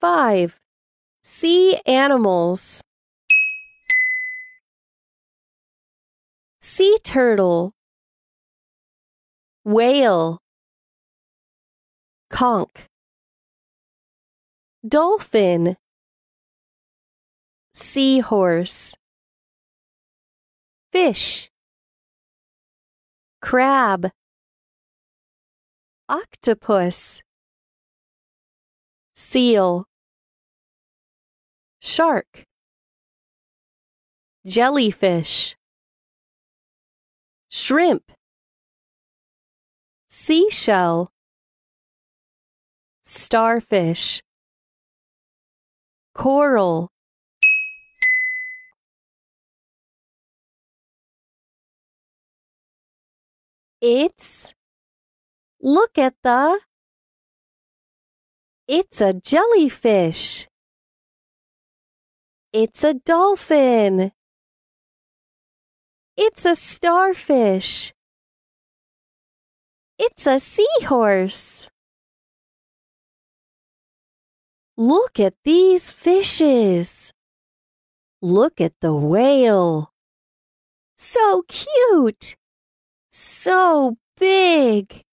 5. Sea animals. Sea turtle. Whale. Conch. Dolphin. Seahorse. Fish. Crab. Octopus. Seal. Shark. Jellyfish. Shrimp. Seashell. Starfish. Coral. It's. Look at the. It's a jellyfish. It's a dolphin. It's a starfish. It's a seahorse. Look at these fishes. Look at the whale. So cute. So big.